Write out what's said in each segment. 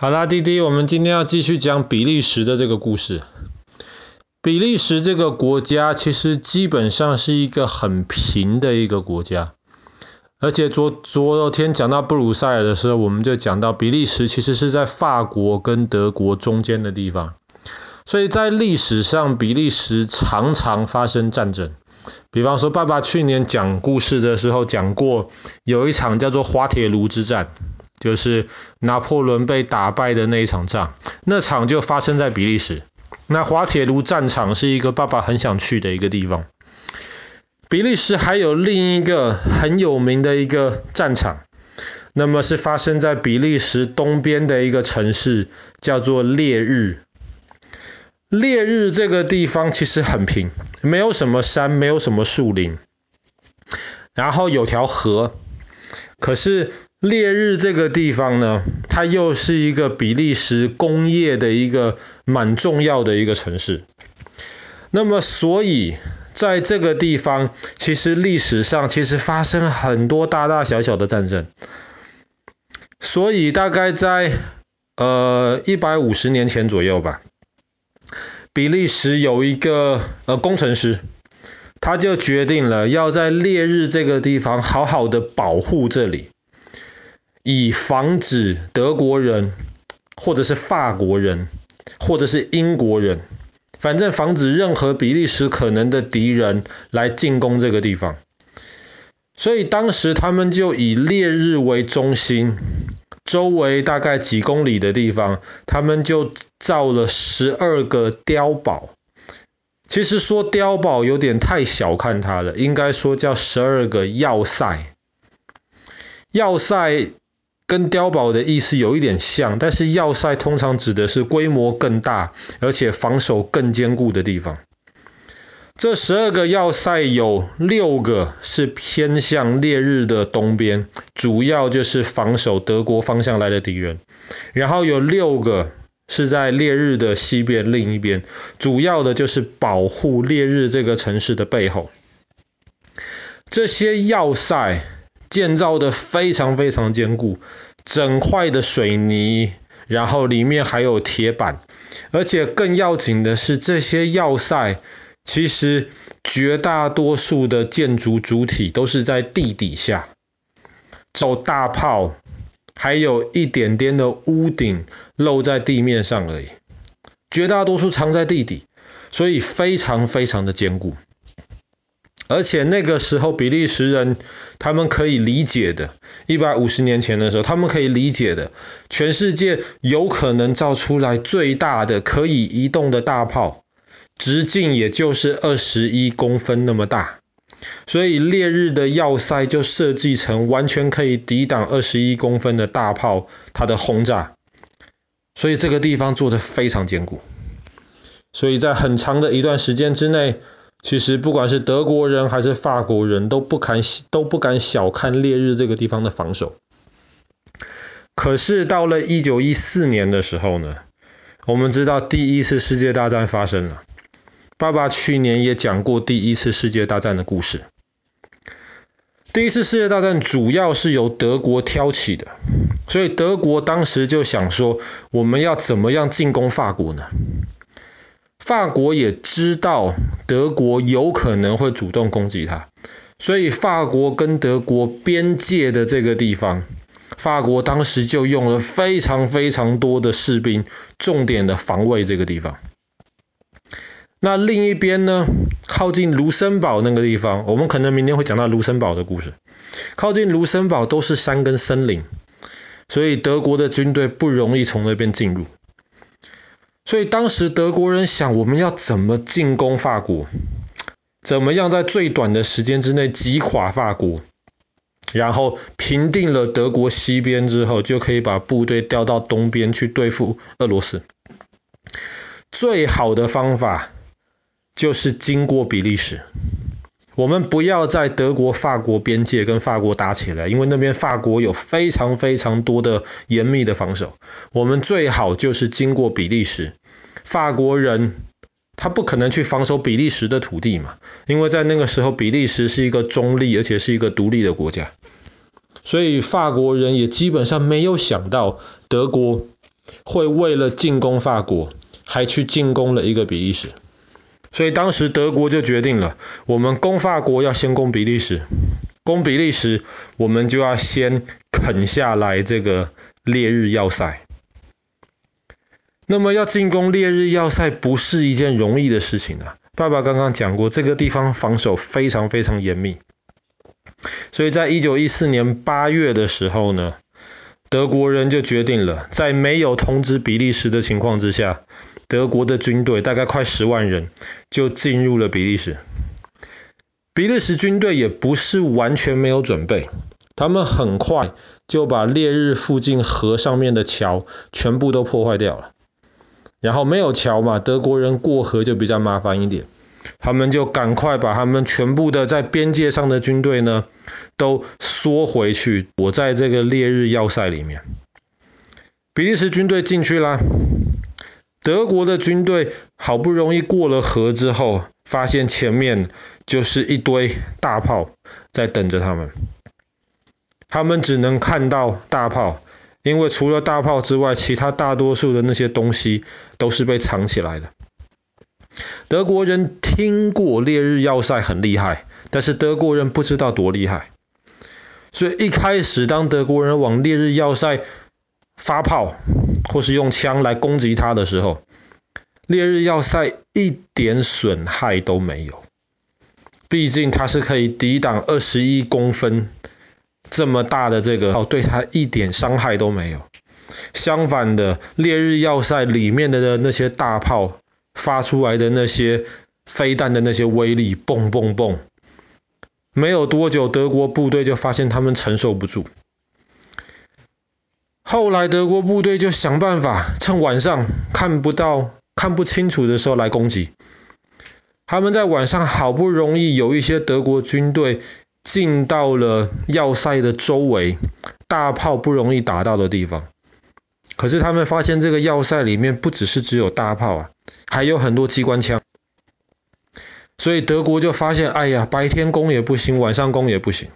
好啦，弟弟，我们今天要继续讲比利时的这个故事。比利时这个国家其实基本上是一个很平的一个国家，而且昨昨天讲到布鲁塞尔的时候，我们就讲到比利时其实是在法国跟德国中间的地方，所以在历史上比利时常常发生战争。比方说，爸爸去年讲故事的时候讲过，有一场叫做滑铁卢之战。就是拿破仑被打败的那一场仗，那场就发生在比利时。那滑铁卢战场是一个爸爸很想去的一个地方。比利时还有另一个很有名的一个战场，那么是发生在比利时东边的一个城市，叫做烈日。烈日这个地方其实很平，没有什么山，没有什么树林，然后有条河，可是。烈日这个地方呢，它又是一个比利时工业的一个蛮重要的一个城市。那么，所以在这个地方，其实历史上其实发生很多大大小小的战争。所以大概在呃一百五十年前左右吧，比利时有一个呃工程师，他就决定了要在烈日这个地方好好的保护这里。以防止德国人，或者是法国人，或者是英国人，反正防止任何比利时可能的敌人来进攻这个地方。所以当时他们就以烈日为中心，周围大概几公里的地方，他们就造了十二个碉堡。其实说碉堡有点太小看它了，应该说叫十二个要塞。要塞。跟碉堡的意思有一点像，但是要塞通常指的是规模更大，而且防守更坚固的地方。这十二个要塞有六个是偏向烈日的东边，主要就是防守德国方向来的敌人；然后有六个是在烈日的西边另一边，主要的就是保护烈日这个城市的背后。这些要塞。建造的非常非常坚固，整块的水泥，然后里面还有铁板，而且更要紧的是，这些要塞其实绝大多数的建筑主体都是在地底下，走大炮，还有一点点的屋顶露在地面上而已，绝大多数藏在地底，所以非常非常的坚固。而且那个时候，比利时人他们可以理解的，一百五十年前的时候，他们可以理解的，全世界有可能造出来最大的可以移动的大炮，直径也就是二十一公分那么大，所以烈日的要塞就设计成完全可以抵挡二十一公分的大炮它的轰炸，所以这个地方做得非常坚固，所以在很长的一段时间之内。其实不管是德国人还是法国人都不敢都不敢小看烈日这个地方的防守。可是到了一九一四年的时候呢，我们知道第一次世界大战发生了。爸爸去年也讲过第一次世界大战的故事。第一次世界大战主要是由德国挑起的，所以德国当时就想说，我们要怎么样进攻法国呢？法国也知道德国有可能会主动攻击他，所以法国跟德国边界的这个地方，法国当时就用了非常非常多的士兵，重点的防卫这个地方。那另一边呢，靠近卢森堡那个地方，我们可能明天会讲到卢森堡的故事。靠近卢森堡都是山跟森林，所以德国的军队不容易从那边进入。所以当时德国人想，我们要怎么进攻法国？怎么样在最短的时间之内击垮法国？然后平定了德国西边之后，就可以把部队调到东边去对付俄罗斯。最好的方法就是经过比利时。我们不要在德国、法国边界跟法国打起来，因为那边法国有非常非常多的严密的防守。我们最好就是经过比利时。法国人他不可能去防守比利时的土地嘛，因为在那个时候比利时是一个中立而且是一个独立的国家，所以法国人也基本上没有想到德国会为了进攻法国，还去进攻了一个比利时。所以当时德国就决定了，我们攻法国要先攻比利时，攻比利时我们就要先啃下来这个烈日要塞。那么要进攻烈日要塞不是一件容易的事情啊！爸爸刚刚讲过，这个地方防守非常非常严密。所以在一九一四年八月的时候呢，德国人就决定了，在没有通知比利时的情况之下，德国的军队大概快十万人就进入了比利时。比利时军队也不是完全没有准备，他们很快就把烈日附近河上面的桥全部都破坏掉了。然后没有桥嘛，德国人过河就比较麻烦一点。他们就赶快把他们全部的在边界上的军队呢，都缩回去，躲在这个烈日要塞里面。比利时军队进去啦，德国的军队好不容易过了河之后，发现前面就是一堆大炮在等着他们。他们只能看到大炮，因为除了大炮之外，其他大多数的那些东西都是被藏起来的。德国人听过烈日要塞很厉害，但是德国人不知道多厉害。所以一开始，当德国人往烈日要塞发炮，或是用枪来攻击他的时候，烈日要塞一点损害都没有。毕竟它是可以抵挡二十一公分这么大的这个炮，对它一点伤害都没有。相反的，烈日要塞里面的那些大炮。发出来的那些飞弹的那些威力，蹦蹦蹦，没有多久，德国部队就发现他们承受不住。后来德国部队就想办法，趁晚上看不到、看不清楚的时候来攻击。他们在晚上好不容易有一些德国军队进到了要塞的周围，大炮不容易打到的地方。可是他们发现这个要塞里面不只是只有大炮啊。还有很多机关枪，所以德国就发现，哎呀，白天攻也不行，晚上攻也不行。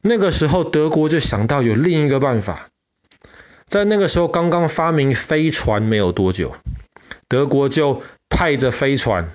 那个时候，德国就想到有另一个办法。在那个时候，刚刚发明飞船没有多久，德国就派着飞船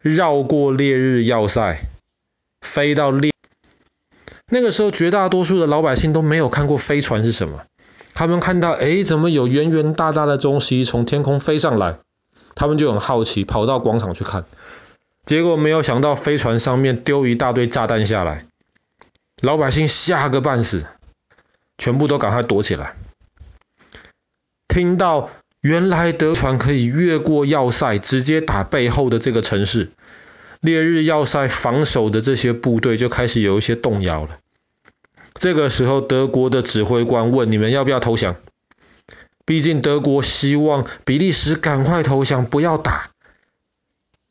绕过烈日要塞，飞到烈。那个时候，绝大多数的老百姓都没有看过飞船是什么。他们看到，哎，怎么有圆圆大大的东西从天空飞上来？他们就很好奇，跑到广场去看。结果没有想到，飞船上面丢一大堆炸弹下来，老百姓吓个半死，全部都赶快躲起来。听到原来德船可以越过要塞，直接打背后的这个城市，烈日要塞防守的这些部队就开始有一些动摇了。这个时候，德国的指挥官问：“你们要不要投降？”毕竟德国希望比利时赶快投降，不要打，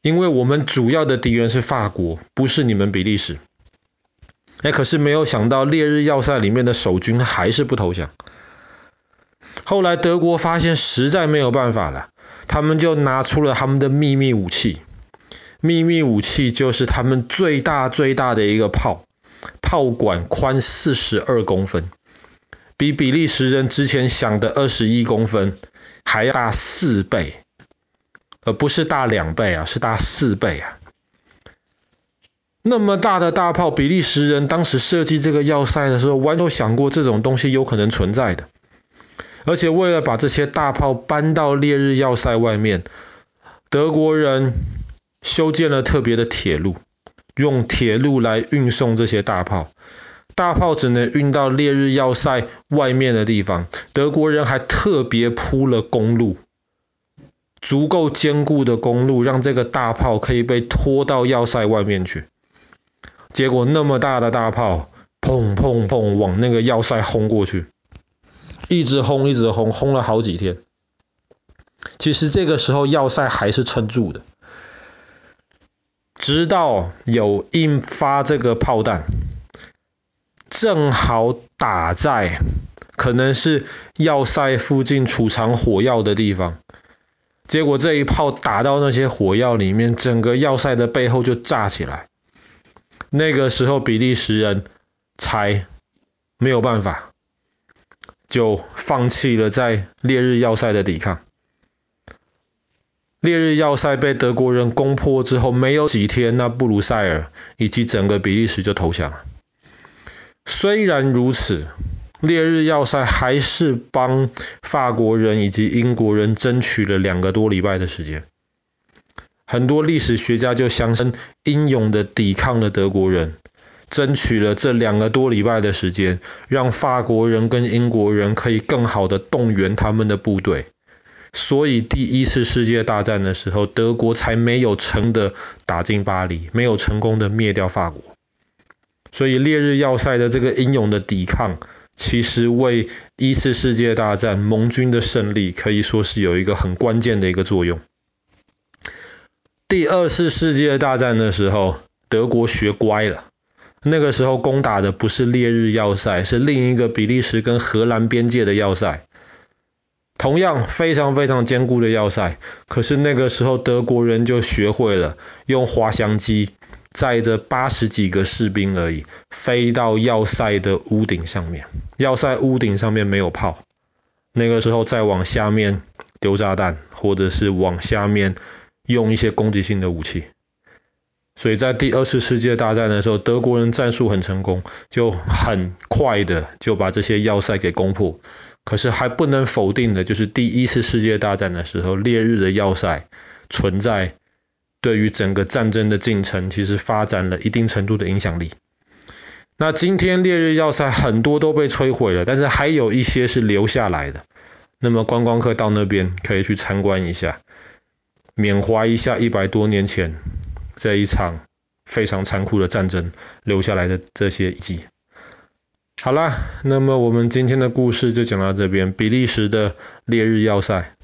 因为我们主要的敌人是法国，不是你们比利时。哎，可是没有想到，烈日要塞里面的守军还是不投降。后来德国发现实在没有办法了，他们就拿出了他们的秘密武器。秘密武器就是他们最大最大的一个炮。炮管宽四十二公分，比比利时人之前想的二十一公分还要大四倍，而不是大两倍啊，是大四倍啊。那么大的大炮，比利时人当时设计这个要塞的时候，完全想过这种东西有可能存在的。而且为了把这些大炮搬到烈日要塞外面，德国人修建了特别的铁路。用铁路来运送这些大炮，大炮只能运到烈日要塞外面的地方。德国人还特别铺了公路，足够坚固的公路，让这个大炮可以被拖到要塞外面去。结果那么大的大炮，砰砰砰往那个要塞轰过去，一直轰一直轰，轰了好几天。其实这个时候要塞还是撑住的。直到有一发这个炮弹，正好打在可能是要塞附近储藏火药的地方，结果这一炮打到那些火药里面，整个要塞的背后就炸起来。那个时候比利时人才没有办法，就放弃了在烈日要塞的抵抗。烈日要塞被德国人攻破之后，没有几天，那布鲁塞尔以及整个比利时就投降了。虽然如此，烈日要塞还是帮法国人以及英国人争取了两个多礼拜的时间。很多历史学家就相信，英勇的抵抗了德国人，争取了这两个多礼拜的时间，让法国人跟英国人可以更好的动员他们的部队。所以第一次世界大战的时候，德国才没有成的打进巴黎，没有成功的灭掉法国。所以烈日要塞的这个英勇的抵抗，其实为一次世界大战盟军的胜利可以说是有一个很关键的一个作用。第二次世界大战的时候，德国学乖了。那个时候攻打的不是烈日要塞，是另一个比利时跟荷兰边界的要塞。同样非常非常坚固的要塞，可是那个时候德国人就学会了用滑翔机载着八十几个士兵而已，飞到要塞的屋顶上面。要塞屋顶上面没有炮，那个时候再往下面丢炸弹，或者是往下面。用一些攻击性的武器，所以在第二次世界大战的时候，德国人战术很成功，就很快的就把这些要塞给攻破。可是还不能否定的就是第一次世界大战的时候，烈日的要塞存在，对于整个战争的进程其实发展了一定程度的影响力。那今天烈日要塞很多都被摧毁了，但是还有一些是留下来的。那么观光客到那边可以去参观一下。缅怀一下一百多年前这一场非常残酷的战争留下来的这些遗迹。好啦，那么我们今天的故事就讲到这边。比利时的烈日要塞。